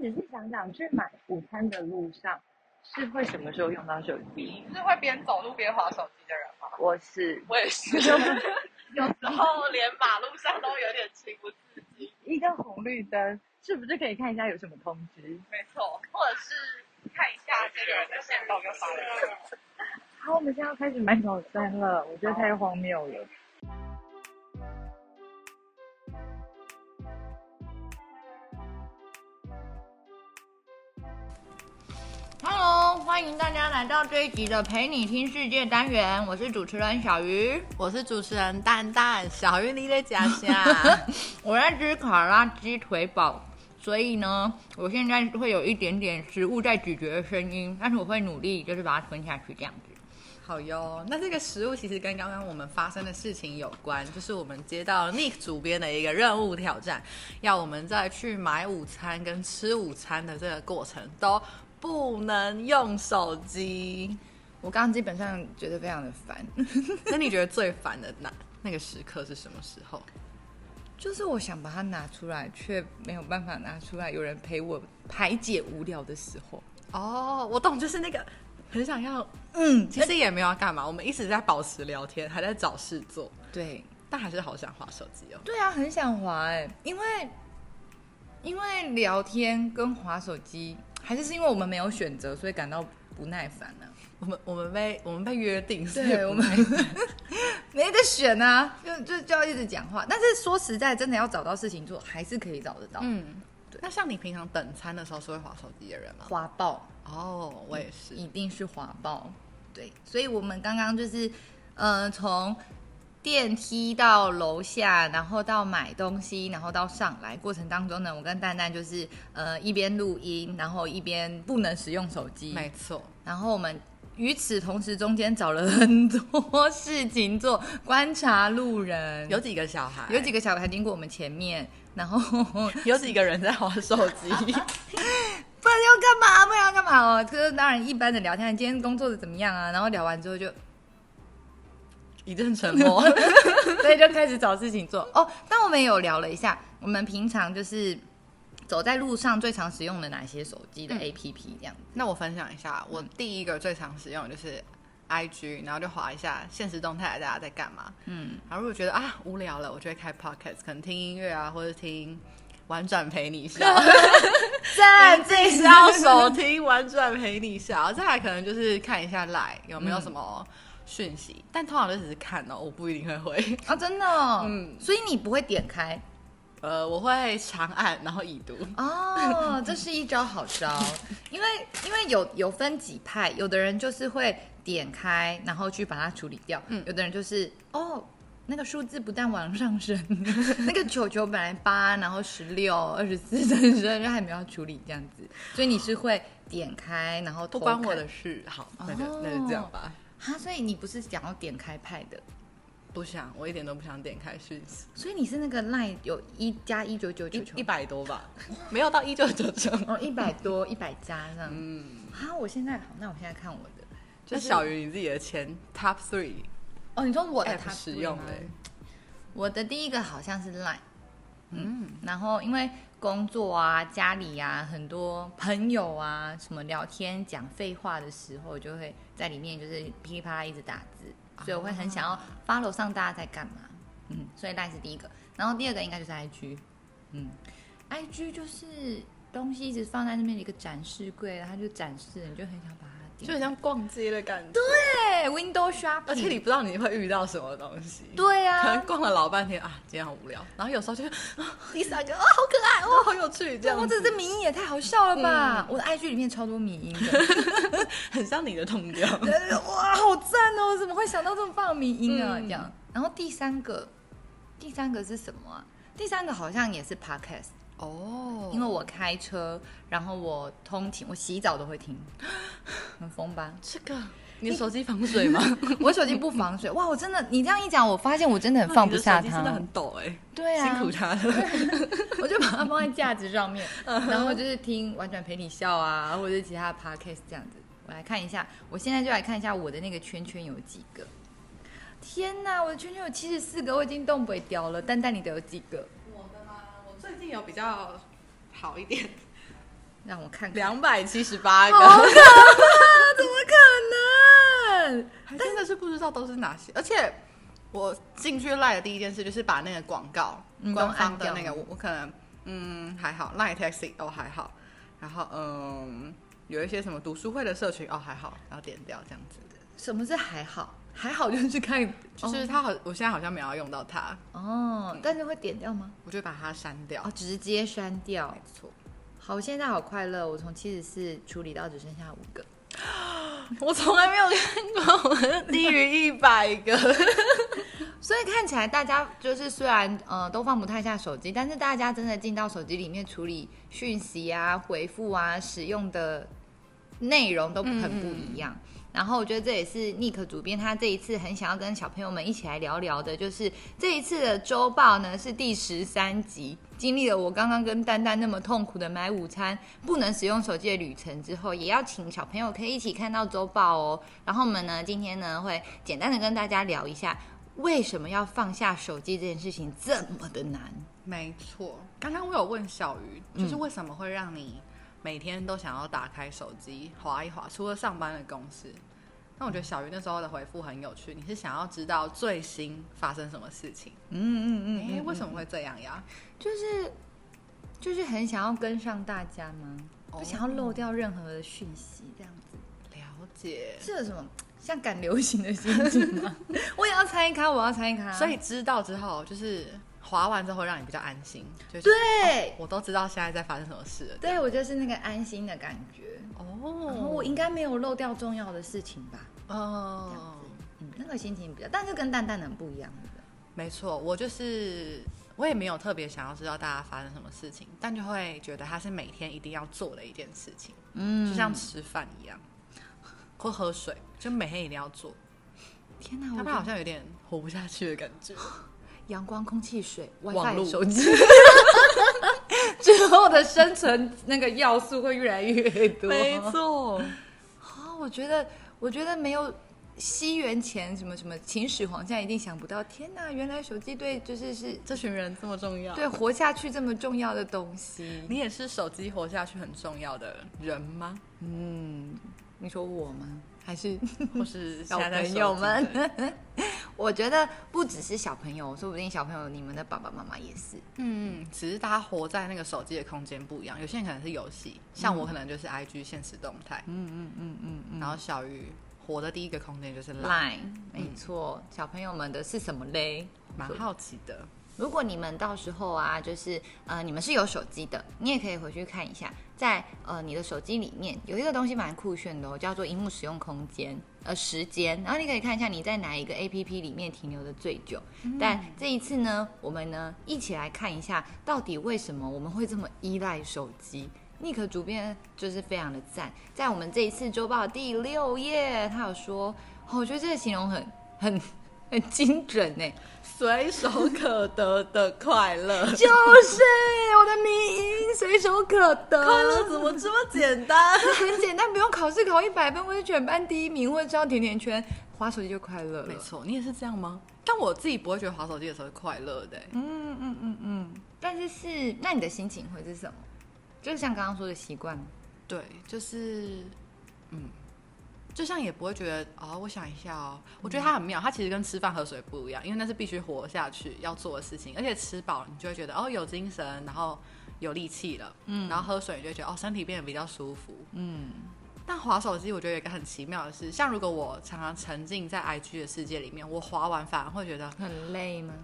仔细想想，去买午餐的路上，是会什么时候用到手机？是会边走路边划手机的人吗？我是，我也是。有时候连马路上都有点情不自禁。一个红绿灯，是不是可以看一下有什么通知？没错，或者是看一下这个人的线动跟发了。好，我们现在要开始买早餐了，我觉得太荒谬了。Hello，欢迎大家来到这一集的陪你听世界单元，我是主持人小鱼，我是主持人蛋蛋。小鱼你在家下，我在吃卡拉鸡腿堡，所以呢，我现在会有一点点食物在咀嚼的声音，但是我会努力，就是把它吞下去这样子。好哟，那这个食物其实跟刚刚我们发生的事情有关，就是我们接到 Nick 主编的一个任务挑战，要我们在去买午餐跟吃午餐的这个过程都。不能用手机，我刚刚基本上觉得非常的烦。那你觉得最烦的那那个时刻是什么时候？就是我想把它拿出来，却没有办法拿出来，有人陪我排解无聊的时候。哦，我懂，就是那个很想要，嗯，其实也没有要干嘛，我们一直在保持聊天，还在找事做。对，但还是好想滑手机哦。对啊，很想滑哎，因为因为聊天跟滑手机。还是是因为我们没有选择，所以感到不耐烦呢、啊？我们我们被我们被约定，对，我们没得选啊，就就就要一直讲话。但是说实在，真的要找到事情做，还是可以找得到。嗯，对。那像你平常等餐的时候是会滑手机的人吗？滑爆哦，我也是，一定是滑爆。对，所以我们刚刚就是，嗯、呃，从。电梯到楼下，然后到买东西，然后到上来过程当中呢，我跟蛋蛋就是呃一边录音，然后一边不能使用手机。没错。然后我们与此同时中间找了很多事情做，观察路人，有几个小孩，有几个小孩经过我们前面，然后 有几个人在玩手机，不然要干嘛？不然要干嘛哦？这个当然一般的聊天，今天工作的怎么样啊？然后聊完之后就。一阵沉默，所以就开始找事情做哦。但我们有聊了一下，我们平常就是走在路上最常使用的哪些手机的 APP 这样、嗯。那我分享一下，我第一个最常使用的就是 IG，然后就划一下现实动态，大家在干嘛。嗯，然后如果觉得啊无聊了，我就会开 Podcast，可能听音乐啊，或者听婉转陪你笑。赞，自己要手听婉转陪你笑。再来可能就是看一下 Line 有没有什么。讯息，但通常都只是看哦，我不一定会回。啊，真的，哦，嗯，所以你不会点开，呃，我会长按然后已读。哦，这是一招好招，因为因为有有分几派，有的人就是会点开然后去把它处理掉，嗯，有的人就是哦，那个数字不但往上升，那个球球本来八，然后十六、二十四、三十二，就还没有处理这样子，所以你是会点开然后不关我的事，好，那就那就这样吧。哈，所以你不是想要点开派的？不想，我一点都不想点开讯息。所以你是那个 line 有一加一九九九一百多吧？没有到一九九九哦，一百多 一百加这样。嗯，好，我现在好，那我现在看我的，就是小于你自己的钱 top three。哦，你说我的 top 使用的，我的第一个好像是 line。嗯，然后因为。工作啊，家里、啊，很多朋友啊，什么聊天讲废话的时候，就会在里面就是噼里啪啦一直打字，所以我会很想要 follow 上大家在干嘛。嗯，所以 LINE 是第一个，然后第二个应该就是 IG。嗯，IG 就是东西一直放在那边的一个展示柜，然后就展示，你就很想把它。就很像逛街的感觉，对，Window Shopping，而且你不知道你会遇到什么东西，对呀、啊，可能逛了老半天啊，今天好无聊，然后有时候就啊，第三个啊，好可爱哦，好有趣，这样，或者这迷音也太好笑了吧？嗯、我的 IG 里面超多迷音的，很像你的痛调，哇，好赞哦，怎么会想到这么棒的迷音啊？嗯、这样，然后第三个，第三个是什么啊？第三个好像也是 Podcast。哦，oh, 因为我开车，然后我通勤，我洗澡都会听，很疯吧？这个你的手机防水吗？我手机不防水。哇，我真的，你这样一讲，我发现我真的很放不下它，真的很抖哎。对啊，辛苦他了。我就把它放在架子上面，然后就是听婉转陪你笑啊，或者是其他的 podcast 这样子。我来看一下，我现在就来看一下我的那个圈圈有几个。天哪，我的圈圈有七十四个，我已经动不掉了。蛋蛋，你的有几个？最近有比较好一点，让我看看，两百七十八个，好可怕，怎么可能？还真的是不知道都是哪些，而且我进去赖的第一件事就是把那个广告，嗯官方的那个，我我可能嗯还好，赖 taxi 哦还好，然后嗯有一些什么读书会的社群哦还好，然后点掉这样子。什么是还好？还好就是看，就是它好，我现在好像没有要用到它，哦，但是会点掉吗？我就把它删掉哦，。直接删掉没。错，好，我现在好快乐，我从七十四处理到只剩下五个。我从来没有看过低于一百个。所以看起来大家就是虽然呃都放不太下手机，但是大家真的进到手机里面处理讯息啊、回复啊、使用的内容都很不一样。嗯然后我觉得这也是 Nick 主编他这一次很想要跟小朋友们一起来聊聊的，就是这一次的周报呢是第十三集，经历了我刚刚跟丹丹那么痛苦的买午餐不能使用手机的旅程之后，也要请小朋友可以一起看到周报哦。然后我们呢今天呢会简单的跟大家聊一下，为什么要放下手机这件事情这么的难？没错，刚刚我有问小鱼，就是为什么会让你每天都想要打开手机划一划？除了上班的公司，那我觉得小鱼那时候的回复很有趣。你是想要知道最新发生什么事情？嗯嗯嗯，哎，为什么会这样呀？就是就是很想要跟上大家吗？不想要漏掉任何的讯息，这样子。了解，是有什么 像赶流行的心情吗？我也要参与咖，我要参与咖。所以知道之后，就是滑完之后让你比较安心。就是、对、哦，我都知道现在在发生什么事了。对，我就是那个安心的感觉。哦，我应该没有漏掉重要的事情吧？哦，这样子，嗯，那个心情比较，但是跟蛋蛋很不一样的。没错，我就是我也没有特别想要知道大家发生什么事情，但就会觉得它是每天一定要做的一件事情，嗯，就像吃饭一样，或喝水，就每天一定要做。天哪，他们好像有点活不下去的感觉。阳光、空气、水、网 WiFi、络手机，之后的生存那个要素会越来越多。没错，啊，我觉得，我觉得没有西元前什么什么秦始皇，现在一定想不到。天哪，原来手机对就是是这群人这么重要，对活下去这么重要的东西。你也是手机活下去很重要的人吗？嗯，你说我吗？还是或是 小朋友们？我觉得不只是小朋友，说不定小朋友你们的爸爸妈妈也是。嗯，只是大家活在那个手机的空间不一样。有些人可能是游戏，像我可能就是 IG 现实动态。嗯嗯嗯嗯嗯。然后小鱼活的第一个空间就是 Line，没错。小朋友们的是什么嘞？蛮好奇的。如果你们到时候啊，就是呃，你们是有手机的，你也可以回去看一下，在呃你的手机里面有一个东西蛮酷炫的哦，叫做荧幕使用空间呃时间，然后你可以看一下你在哪一个 APP 里面停留的最久。但这一次呢，我们呢一起来看一下，到底为什么我们会这么依赖手机？Nick 主编就是非常的赞，在我们这一次周报第六页，他有说，我觉得这个形容很很很精准呢。随手可得的快乐，就是我的迷因，随手可得。快乐怎么这么简单？很简单，不用考试考一百分，或者全班第一名，或者交甜甜圈，滑手机就快乐了。没错，你也是这样吗？但我自己不会觉得滑手机的时候是快乐的。嗯嗯嗯嗯。但是是，那你的心情会是什么？就是像刚刚说的习惯。对，就是嗯。就像也不会觉得哦，我想一下哦，我觉得它很妙，它其实跟吃饭喝水不一样，因为那是必须活下去要做的事情，而且吃饱你就会觉得哦有精神，然后有力气了，嗯，然后喝水你就会觉得哦身体变得比较舒服，嗯。但滑手机我觉得有一个很奇妙的是，像如果我常常沉浸在 IG 的世界里面，我滑完反而会觉得很累吗？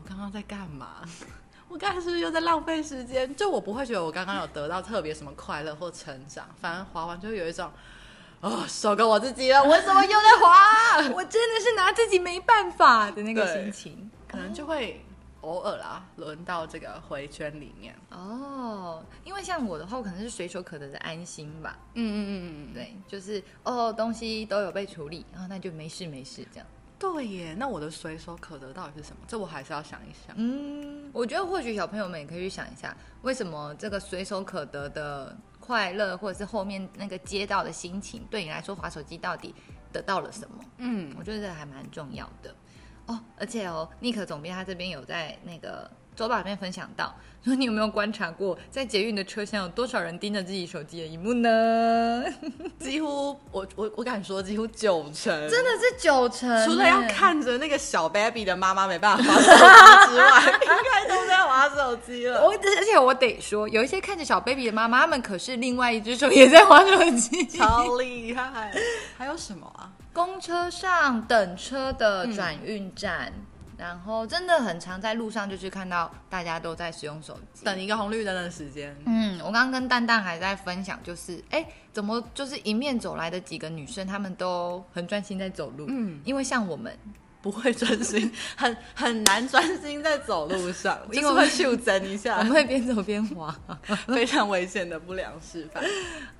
我刚刚在干嘛？我刚才是不是又在浪费时间？就我不会觉得我刚刚有得到特别什么快乐或成长，反而滑完就会有一种。哦，收割我自己了！我怎么又在滑？我真的是拿自己没办法的那个心情，可能就会偶尔啦，轮到这个回圈里面。哦，因为像我的话，我可能是随手可得的安心吧。嗯嗯嗯嗯，对，就是哦，东西都有被处理，然后那就没事没事这样。对耶，那我的随手可得到底是什么？这我还是要想一想。嗯，我觉得或许小朋友们也可以去想一下，为什么这个随手可得的。快乐，或者是后面那个接到的心情，对你来说，滑手机到底得到了什么？嗯，我觉得这还蛮重要的哦。而且哦，Nick 总编他这边有在那个周报里面分享到，说你有没有观察过，在捷运的车厢有多少人盯着自己手机的一幕呢？几乎，我我我敢说，几乎九成，真的是九成。除了要看着那个小 baby 的妈妈没办法划手机之外，应该都在划手机了。我而且我得说，有一些看着小 baby 的妈妈们，可是另外一只手也在划手机，超厉害。还有什么啊？公车上等车的转运站。嗯然后真的很常在路上，就是看到大家都在使用手机，等一个红绿灯的时间。嗯，我刚刚跟蛋蛋还在分享，就是哎，怎么就是迎面走来的几个女生，她们都很专心在走路。嗯，因为像我们。不会专心，很很难专心在走路上，因为会袖珍一下，我们会边走边滑，非常危险的不良示范。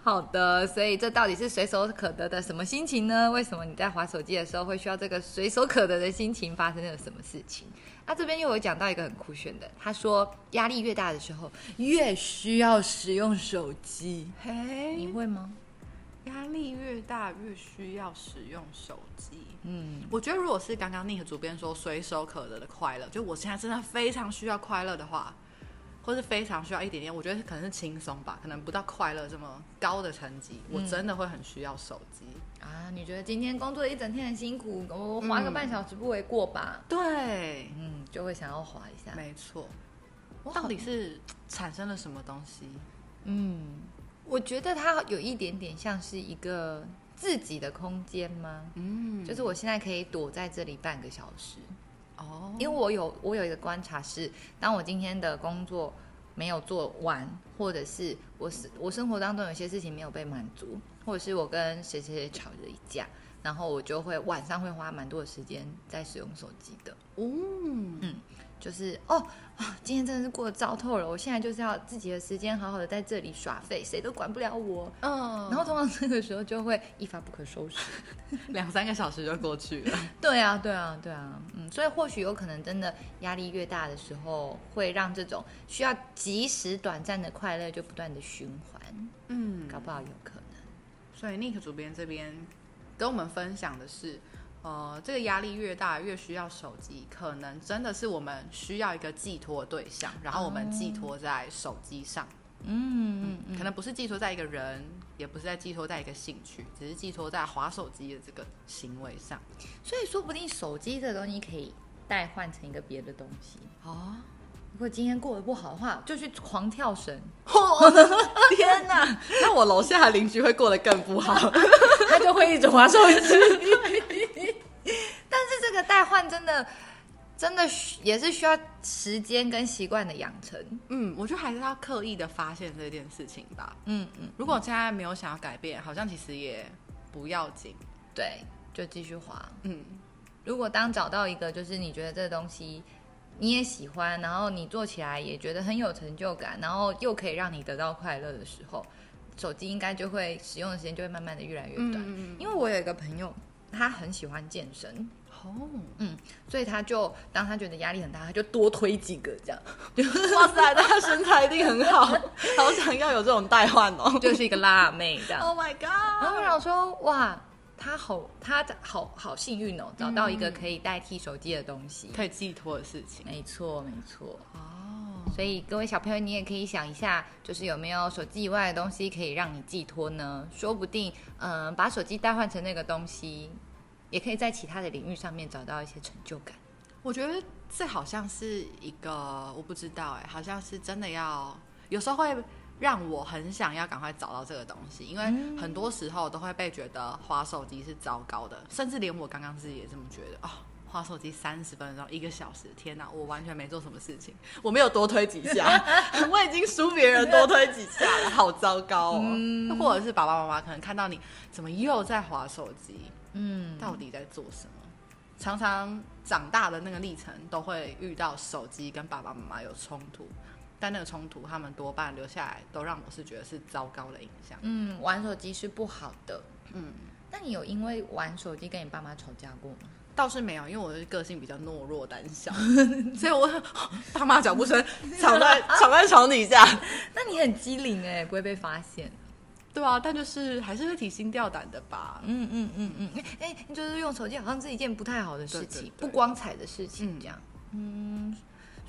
好的，所以这到底是随手可得的什么心情呢？为什么你在滑手机的时候会需要这个随手可得的心情？发生了什么事情？那、啊、这边又有讲到一个很酷炫的，他说压力越大的时候，越需要使用手机。嘿，你会吗？压力越大，越需要使用手机。嗯，我觉得如果是刚刚那个主编说随手可得的快乐，就我现在真的非常需要快乐的话，或是非常需要一点点，我觉得可能是轻松吧，可能不到快乐这么高的成绩，我真的会很需要手机。嗯、啊，你觉得今天工作一整天很辛苦，我划个半小时不为过吧？嗯、对，嗯，就会想要划一下。没错，到底是产生了什么东西？嗯。我觉得它有一点点像是一个自己的空间吗？嗯，就是我现在可以躲在这里半个小时。哦，因为我有我有一个观察是，当我今天的工作没有做完，或者是我是我生活当中有些事情没有被满足，或者是我跟谁谁谁吵了一架，然后我就会晚上会花蛮多的时间在使用手机的。哦，嗯。就是哦啊，今天真的是过得糟透了。我现在就是要自己的时间，好好的在这里耍废，谁都管不了我。嗯，然后通常这个时候就会一发不可收拾，两三个小时就过去了。对啊，对啊，对啊，嗯，所以或许有可能真的压力越大的时候，会让这种需要即时短暂的快乐就不断的循环。嗯，搞不好有可能。所以 Nick 主编这边跟我们分享的是。呃，这个压力越大，越需要手机，可能真的是我们需要一个寄托的对象，然后我们寄托在手机上。嗯嗯，可能不是寄托在一个人，也不是在寄托在一个兴趣，只是寄托在滑手机的这个行为上。所以说不定手机这东西可以代换成一个别的东西哦。如果今天过得不好的话，就去狂跳绳。天哪！那我楼下的邻居会过得更不好，他就会一直滑手机。换真的，真的也是需要时间跟习惯的养成。嗯，我觉得还是要刻意的发现这件事情吧。嗯嗯，如果现在没有想要改变，好像其实也不要紧。对，就继续滑。嗯，如果当找到一个就是你觉得这个东西你也喜欢，然后你做起来也觉得很有成就感，然后又可以让你得到快乐的时候，手机应该就会使用的时间就会慢慢的越来越短。嗯，因为我有一个朋友。他很喜欢健身哦，嗯，所以他就当他觉得压力很大，他就多推几个这样。哇塞，他身材一定很好，好想要有这种代换哦，就是一个辣妹这样。Oh my god！然后我想说，哇，他好，他好好幸运哦，找到一个可以代替手机的东西，可以寄托的事情。没错，没错。哦，所以各位小朋友，你也可以想一下，就是有没有手机以外的东西可以让你寄托呢？说不定，嗯，把手机代换成那个东西。也可以在其他的领域上面找到一些成就感。我觉得这好像是一个，我不知道哎，好像是真的要，有时候会让我很想要赶快找到这个东西，因为很多时候都会被觉得划手机是糟糕的，甚至连我刚刚自己也这么觉得哦，划手机三十分钟、一个小时，天哪，我完全没做什么事情，我没有多推几下，我已经输别人多推几下了，好糟糕哦。嗯、或者是爸爸妈妈可能看到你怎么又在划手机。嗯，到底在做什么？常常长大的那个历程都会遇到手机跟爸爸妈妈有冲突，但那个冲突他们多半留下来都让我是觉得是糟糕的影响。嗯，玩手机是不好的。嗯，那你有因为玩手机跟你爸妈吵架过吗？倒是没有，因为我的个性比较懦弱胆小，所以我 爸妈脚步声吵在吵在床底下。那你很机灵哎，不会被发现。对啊，但就是还是会提心吊胆的吧。嗯嗯嗯嗯，哎、欸，就是用手机好像是一件不太好的事情，不光彩的事情这样。嗯，嗯，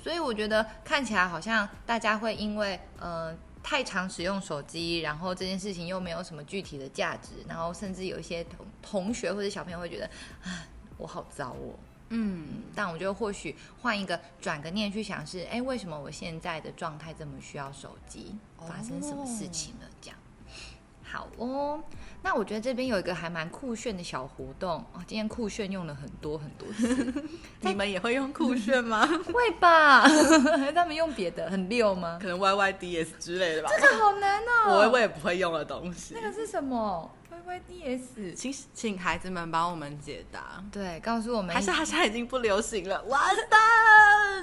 所以我觉得看起来好像大家会因为呃太常使用手机，然后这件事情又没有什么具体的价值，然后甚至有一些同同学或者小朋友会觉得啊，我好糟哦。嗯，但我觉得或许换一个转个念去想是，哎，为什么我现在的状态这么需要手机？发生什么事情了？这样。好哦，那我觉得这边有一个还蛮酷炫的小活动哦。今天酷炫用了很多很多次，你们也会用酷炫吗？会吧？他们用别的很溜吗？可能 YYDS 之类的吧。这个好难哦，我我也不会用的东西。那个是什么？YYDS，请请孩子们帮我们解答。对，告诉我们。还是他现在已经不流行了？完蛋！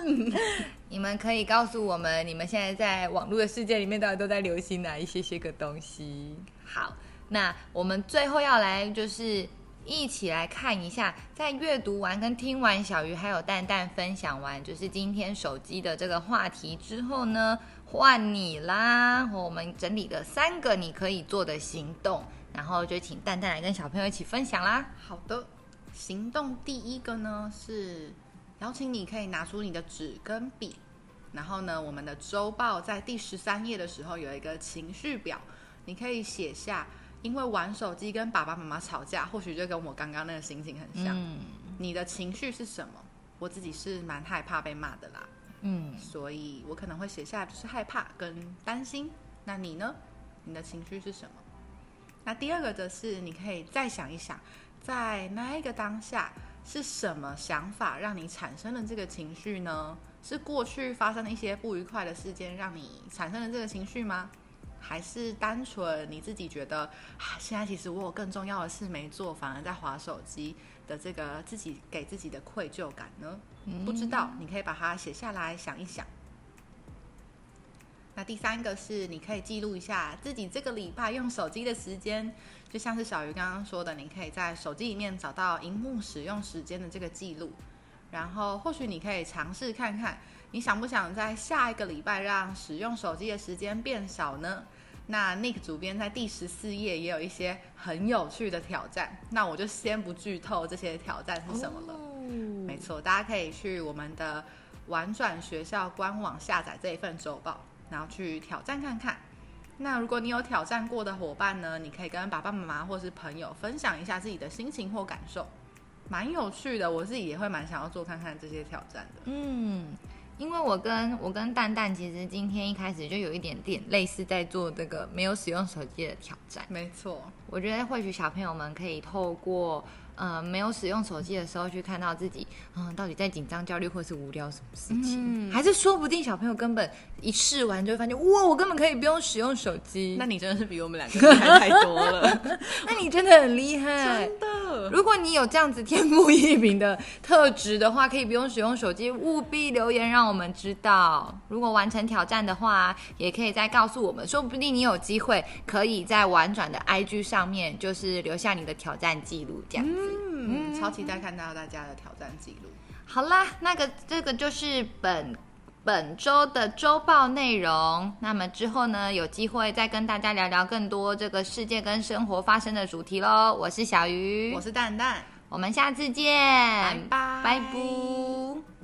你们可以告诉我们，你们现在在网络的世界里面到底都在流行哪一些些个东西？好，那我们最后要来就是一起来看一下，在阅读完跟听完小鱼还有蛋蛋分享完，就是今天手机的这个话题之后呢，换你啦！我们整理了三个你可以做的行动，然后就请蛋蛋来跟小朋友一起分享啦。好的，行动第一个呢是邀请你可以拿出你的纸跟笔，然后呢，我们的周报在第十三页的时候有一个情绪表。你可以写下，因为玩手机跟爸爸妈妈吵架，或许就跟我刚刚那个心情很像。嗯，你的情绪是什么？我自己是蛮害怕被骂的啦。嗯，所以我可能会写下就是害怕跟担心。那你呢？你的情绪是什么？那第二个则是你可以再想一想，在那一个当下是什么想法让你产生了这个情绪呢？是过去发生的一些不愉快的事件让你产生了这个情绪吗？还是单纯你自己觉得啊，现在其实我有更重要的事没做，反而在划手机的这个自己给自己的愧疚感呢？嗯，不知道，你可以把它写下来想一想。那第三个是你可以记录一下自己这个礼拜用手机的时间，就像是小鱼刚刚说的，你可以在手机里面找到荧幕使用时间的这个记录，然后或许你可以尝试看看。你想不想在下一个礼拜让使用手机的时间变少呢？那 Nick 主编在第十四页也有一些很有趣的挑战，那我就先不剧透这些挑战是什么了。Oh. 没错，大家可以去我们的玩转学校官网下载这一份周报，然后去挑战看看。那如果你有挑战过的伙伴呢，你可以跟爸爸妈妈或是朋友分享一下自己的心情或感受，蛮有趣的。我自己也会蛮想要做看看这些挑战的。嗯。因为我跟我跟蛋蛋其实今天一开始就有一点点类似在做这个没有使用手机的挑战。没错，我觉得或许小朋友们可以透过。呃，没有使用手机的时候，去看到自己，嗯，到底在紧张、焦虑，或是无聊什么事情，嗯、还是说不定小朋友根本一试完就会发现，哇，我根本可以不用使用手机。那你真的是比我们两个厉害太多了。那你真的很厉害，真的。如果你有这样子天赋异禀的特质的话，可以不用使用手机，务必留言让我们知道。如果完成挑战的话，也可以再告诉我们，说不定你有机会可以在玩转的 IG 上面，就是留下你的挑战记录，这样子。嗯嗯，超期待看到大家的挑战记录。好啦，那个这个就是本本周的周报内容。那么之后呢，有机会再跟大家聊聊更多这个世界跟生活发生的主题喽。我是小鱼，我是蛋蛋，我们下次见，拜拜，拜拜。